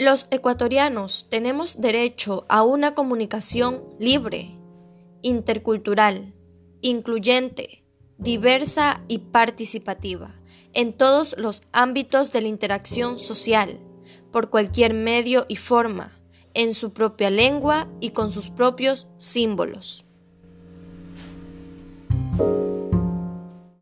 Los ecuatorianos tenemos derecho a una comunicación libre, intercultural, incluyente, diversa y participativa en todos los ámbitos de la interacción social, por cualquier medio y forma, en su propia lengua y con sus propios símbolos.